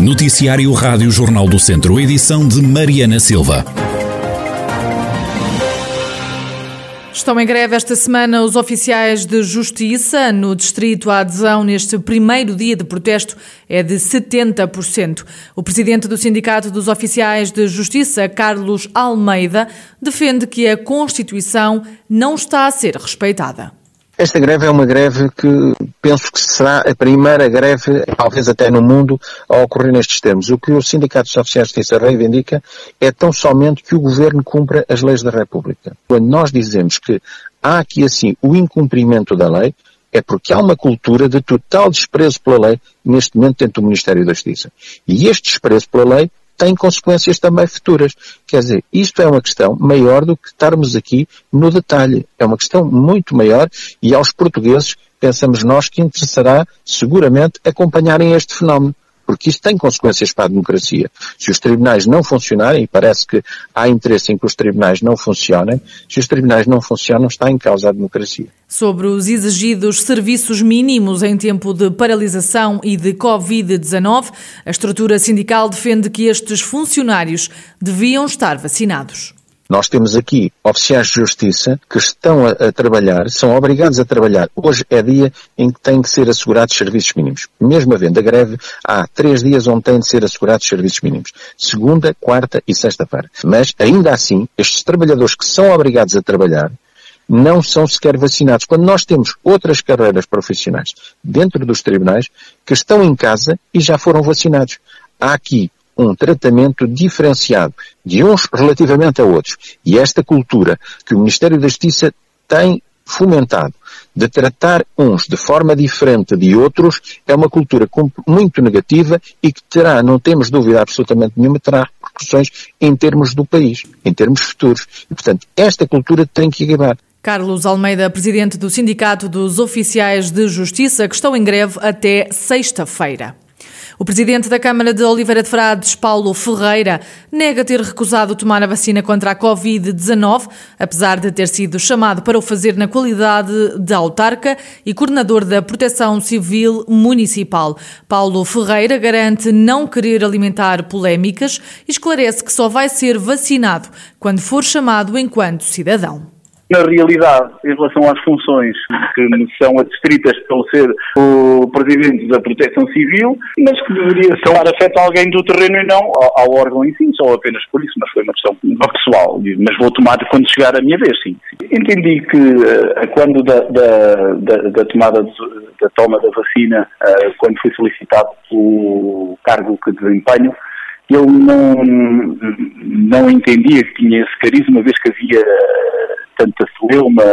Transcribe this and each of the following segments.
Noticiário Rádio Jornal do Centro, edição de Mariana Silva. Estão em greve esta semana os oficiais de justiça. No distrito, a adesão neste primeiro dia de protesto é de 70%. O presidente do Sindicato dos Oficiais de Justiça, Carlos Almeida, defende que a Constituição não está a ser respeitada. Esta greve é uma greve que penso que será a primeira greve, talvez até no mundo, a ocorrer nestes termos. O que o Sindicato dos Oficiais de Justiça reivindica é tão somente que o Governo cumpra as leis da República. Quando nós dizemos que há aqui assim o incumprimento da lei, é porque há uma cultura de total desprezo pela lei neste momento dentro do Ministério da Justiça. E este desprezo pela lei tem consequências também futuras. Quer dizer, isto é uma questão maior do que estarmos aqui no detalhe. É uma questão muito maior e aos portugueses pensamos nós que interessará seguramente acompanharem este fenómeno porque isso tem consequências para a democracia. Se os tribunais não funcionarem, e parece que há interesse em que os tribunais não funcionem, se os tribunais não funcionam, está em causa a democracia. Sobre os exigidos serviços mínimos em tempo de paralisação e de Covid-19, a estrutura sindical defende que estes funcionários deviam estar vacinados. Nós temos aqui oficiais de justiça que estão a, a, trabalhar, são obrigados a trabalhar. Hoje é dia em que têm que ser assegurados serviços mínimos. Mesmo havendo a greve, há três dias onde têm de ser assegurados serviços mínimos. Segunda, quarta e sexta-feira. Mas, ainda assim, estes trabalhadores que são obrigados a trabalhar, não são sequer vacinados. Quando nós temos outras carreiras profissionais dentro dos tribunais que estão em casa e já foram vacinados. Há aqui um tratamento diferenciado de uns relativamente a outros. E esta cultura que o Ministério da Justiça tem fomentado de tratar uns de forma diferente de outros é uma cultura muito negativa e que terá, não temos dúvida absolutamente nenhuma, terá repercussões em termos do país, em termos futuros. E, portanto, esta cultura tem que acabar. Carlos Almeida, presidente do Sindicato dos Oficiais de Justiça, que estão em greve até sexta-feira. O presidente da Câmara de Oliveira de Frades, Paulo Ferreira, nega ter recusado tomar a vacina contra a Covid-19, apesar de ter sido chamado para o fazer na qualidade de autarca e coordenador da Proteção Civil Municipal. Paulo Ferreira garante não querer alimentar polémicas e esclarece que só vai ser vacinado quando for chamado enquanto cidadão na realidade, em relação às funções que me são adstritas pelo ser o Presidente da Proteção Civil, mas que deveria estar afeto a alguém do terreno e não ao, ao, órgão em si, só apenas por isso, mas foi uma questão pessoal. Mas vou tomar quando chegar a minha vez, sim. Entendi que uh, quando da, da, da, da tomada da toma da vacina, uh, quando foi solicitado o cargo que desempenho, eu não, não entendia que tinha esse carisma, uma vez que havia tanta celeuma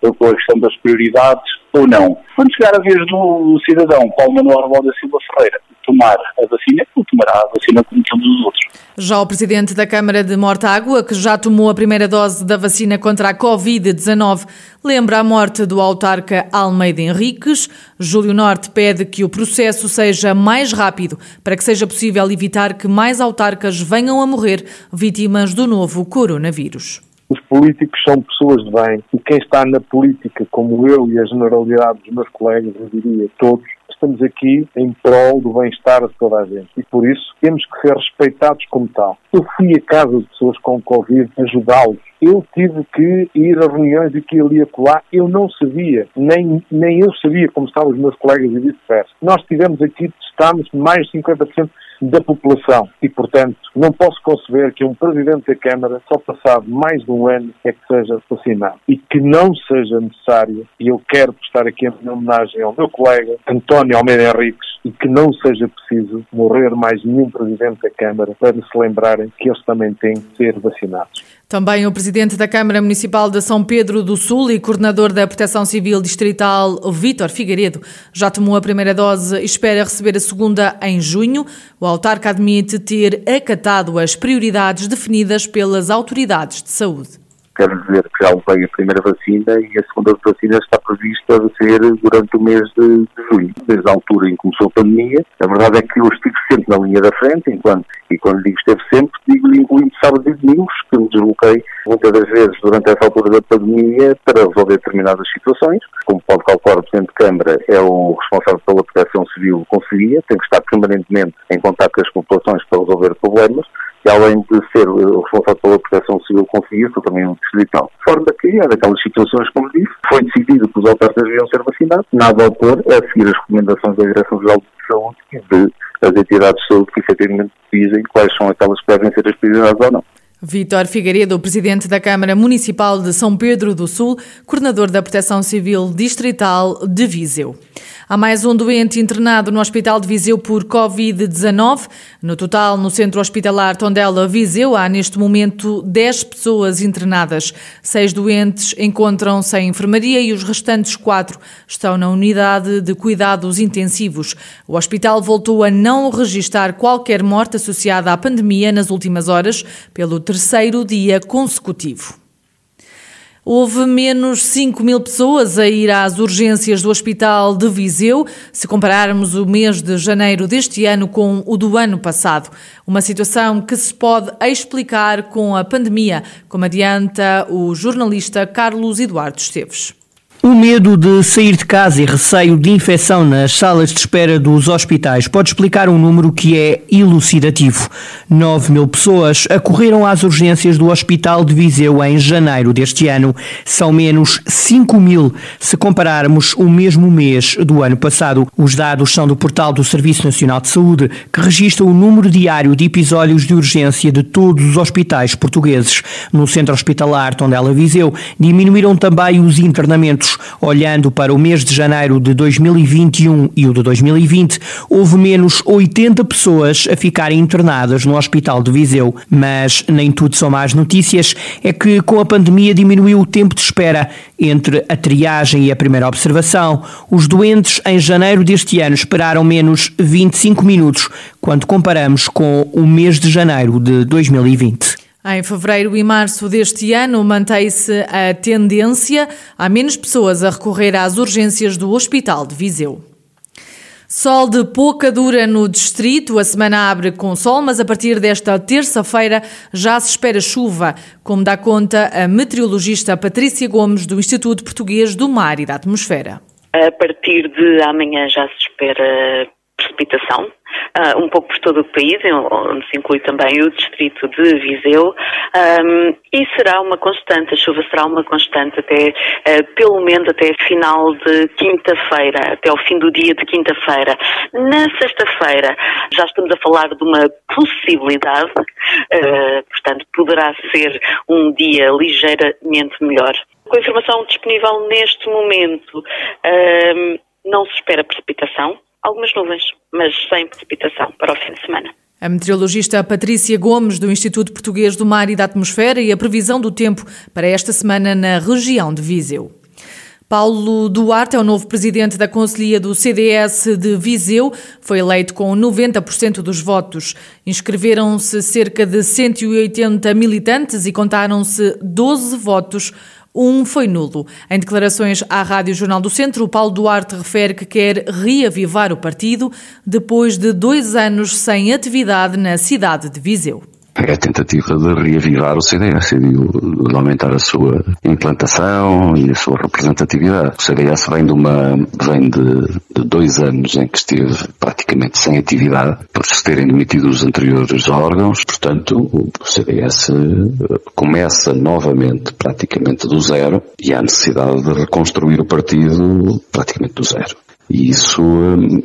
com a questão das prioridades ou não. Quando chegar a vez do cidadão Paulo Manuel Armão da Silva Ferreira tomar a vacina, ele tomará a vacina como todos os outros. Já o presidente da Câmara de Mortágua, que já tomou a primeira dose da vacina contra a Covid-19, lembra a morte do autarca Almeida Henriques. Júlio Norte pede que o processo seja mais rápido para que seja possível evitar que mais autarcas venham a morrer vítimas do novo coronavírus. Os políticos são pessoas de bem e quem está na política, como eu e a generalidade dos meus colegas, eu diria todos, estamos aqui em prol do bem-estar de toda a gente e por isso temos que ser respeitados como tal. Eu fui a casa de pessoas com Covid ajudá-los. Eu tive que ir a reuniões e que ali acolá. Eu não sabia, nem, nem eu sabia como estavam os meus colegas e vice-versa. Nós tivemos aqui, testámos mais de 50% da população e, portanto, não posso conceber que um Presidente da Câmara, só passado mais de um ano, é que seja vacinado e que não seja necessário, e eu quero prestar aqui a homenagem ao meu colega António Almeida Henriques, e que não seja preciso morrer mais nenhum Presidente da Câmara para se lembrarem que eles também têm que ser vacinados. Também o Presidente da Câmara Municipal de São Pedro do Sul e Coordenador da Proteção Civil Distrital, Vítor Figueiredo, já tomou a primeira dose e espera receber a segunda em junho. O autarca admite ter acatado as prioridades definidas pelas autoridades de saúde quer dizer que já levei a primeira vacina e a segunda vacina está prevista a ser durante o mês de, julho. Desde a altura em que começou a pandemia, a verdade é que eu estive sempre na linha da frente, enquanto, e quando digo esteve sempre, digo incluindo sábados e domingos, que me desloquei muitas das vezes durante essa altura da pandemia para resolver determinadas situações. Como pode calcular, o Presidente de Câmara é o responsável pela proteção civil Conselhia, tem que estar permanentemente em contato com as populações para resolver problemas e além de ser o responsável pela proteção civil Conselhia, sou também um distrital. De forma que, é daquelas situações, como disse, foi decidido que os autarcas deviam ser vacinados, nada a opor é seguir as recomendações da Direção-Geral de Saúde e de as entidades de saúde que efetivamente dizem quais são aquelas que devem ser as prioridades ou não. Vítor Figueiredo, presidente da Câmara Municipal de São Pedro do Sul, coordenador da Proteção Civil Distrital de Viseu. Há mais um doente internado no Hospital de Viseu por Covid-19. No total, no Centro Hospitalar Tondela Viseu, há neste momento 10 pessoas internadas. Seis doentes encontram-se em enfermaria e os restantes quatro estão na unidade de cuidados intensivos. O hospital voltou a não registrar qualquer morte associada à pandemia nas últimas horas, pelo terceiro dia consecutivo. Houve menos 5 mil pessoas a ir às urgências do Hospital de Viseu, se compararmos o mês de janeiro deste ano com o do ano passado. Uma situação que se pode explicar com a pandemia, como adianta o jornalista Carlos Eduardo Esteves. O medo de sair de casa e receio de infecção nas salas de espera dos hospitais pode explicar um número que é elucidativo. 9 mil pessoas acorreram às urgências do Hospital de Viseu em janeiro deste ano. São menos 5 mil se compararmos o mesmo mês do ano passado. Os dados são do portal do Serviço Nacional de Saúde, que registra o número diário de episódios de urgência de todos os hospitais portugueses. No centro hospitalar Tondela Viseu, diminuíram também os internamentos Olhando para o mês de janeiro de 2021 e o de 2020, houve menos 80 pessoas a ficarem internadas no Hospital de Viseu. Mas nem tudo são más notícias. É que com a pandemia diminuiu o tempo de espera entre a triagem e a primeira observação. Os doentes em janeiro deste ano esperaram menos 25 minutos quando comparamos com o mês de janeiro de 2020. Em fevereiro e março deste ano, mantém-se a tendência a menos pessoas a recorrer às urgências do Hospital de Viseu. Sol de pouca dura no distrito. A semana abre com sol, mas a partir desta terça-feira já se espera chuva, como dá conta a meteorologista Patrícia Gomes, do Instituto Português do Mar e da Atmosfera. A partir de amanhã já se espera precipitação, uh, um pouco por todo o país, onde se inclui também o distrito de Viseu, um, e será uma constante, a chuva será uma constante até, uh, pelo menos até final de quinta-feira, até ao fim do dia de quinta-feira. Na sexta-feira já estamos a falar de uma possibilidade, uh, portanto poderá ser um dia ligeiramente melhor. Com a informação disponível neste momento, não se espera precipitação, algumas nuvens, mas sem precipitação para o fim de semana. A meteorologista Patrícia Gomes, do Instituto Português do Mar e da Atmosfera, e a previsão do tempo para esta semana na região de Viseu. Paulo Duarte é o novo presidente da Conselhia do CDS de Viseu. Foi eleito com 90% dos votos. Inscreveram-se cerca de 180 militantes e contaram-se 12 votos um foi nulo. Em declarações à Rádio Jornal do Centro, Paulo Duarte refere que quer reavivar o partido depois de dois anos sem atividade na cidade de Viseu é a tentativa de reavivar o CDS e de, aumentar a sua implantação e a sua representatividade. O CDS vem de uma, vem de, de dois anos em que esteve praticamente sem atividade por se terem demitido os anteriores órgãos, portanto o CDS começa novamente praticamente do zero e há necessidade de reconstruir o partido praticamente do zero. E isso,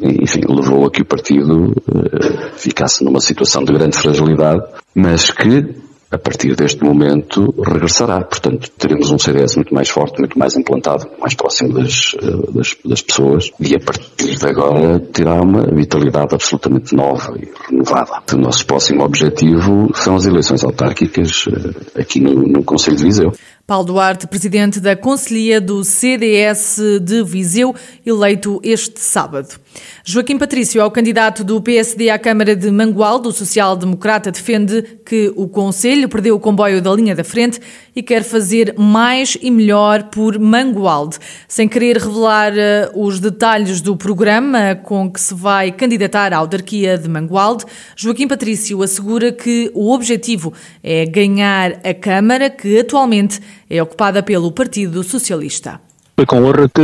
enfim, levou a que o partido uh, ficasse numa situação de grande fragilidade, mas que, a partir deste momento, regressará. Portanto, teremos um CDS muito mais forte, muito mais implantado, mais próximo das, uh, das, das, pessoas, e a partir de agora terá uma vitalidade absolutamente nova e renovada. O nosso próximo objetivo são as eleições autárquicas uh, aqui no, no Conselho de Viseu. Paulo Duarte, presidente da Conselhia do CDS de Viseu, eleito este sábado. Joaquim Patrício é o candidato do PSD à Câmara de Mangualde. O social-democrata defende que o Conselho perdeu o comboio da linha da frente e quer fazer mais e melhor por Mangualde. Sem querer revelar eh, os detalhes do programa com que se vai candidatar à autarquia de Mangualde, Joaquim Patrício assegura que o objetivo é ganhar a Câmara, que atualmente é ocupada pelo Partido Socialista. Foi com honra que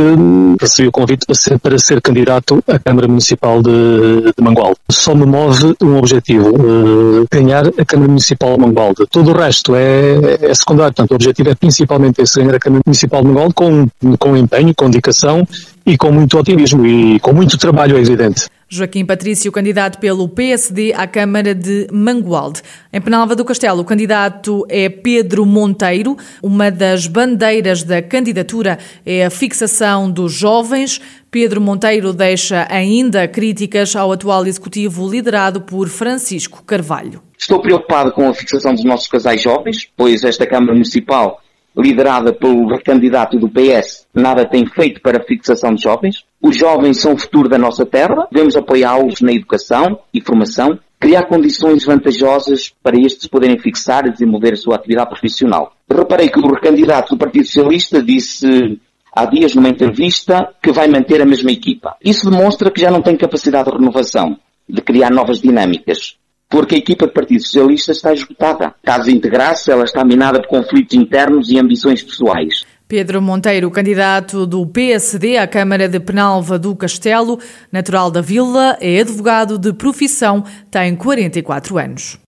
recebi o convite para ser, para ser candidato à Câmara Municipal de, de Mangualde. Só me move um objetivo, uh, ganhar a Câmara Municipal de Mangualde. Todo o resto é, é secundário, portanto o objetivo é principalmente esse, ganhar a Câmara Municipal de Mangualde com, com empenho, com dedicação e com muito otimismo e com muito trabalho, é evidente. Joaquim Patrício, candidato pelo PSD à Câmara de Mangualde. Em Penalva do Castelo, o candidato é Pedro Monteiro. Uma das bandeiras da candidatura é a fixação dos jovens. Pedro Monteiro deixa ainda críticas ao atual executivo liderado por Francisco Carvalho. Estou preocupado com a fixação dos nossos casais jovens, pois esta Câmara Municipal liderada pelo candidato do PS, nada tem feito para a fixação de jovens. Os jovens são o futuro da nossa terra, devemos apoiá-los na educação e formação, criar condições vantajosas para estes poderem fixar e desenvolver a sua atividade profissional. Reparei que o candidato do Partido Socialista disse há dias numa entrevista que vai manter a mesma equipa. Isso demonstra que já não tem capacidade de renovação, de criar novas dinâmicas porque a equipa do Partido Socialista está esgotada. Caso integrasse, ela está minada por conflitos internos e ambições pessoais. Pedro Monteiro, candidato do PSD à Câmara de Penalva do Castelo, natural da Vila, é advogado de profissão, tem 44 anos.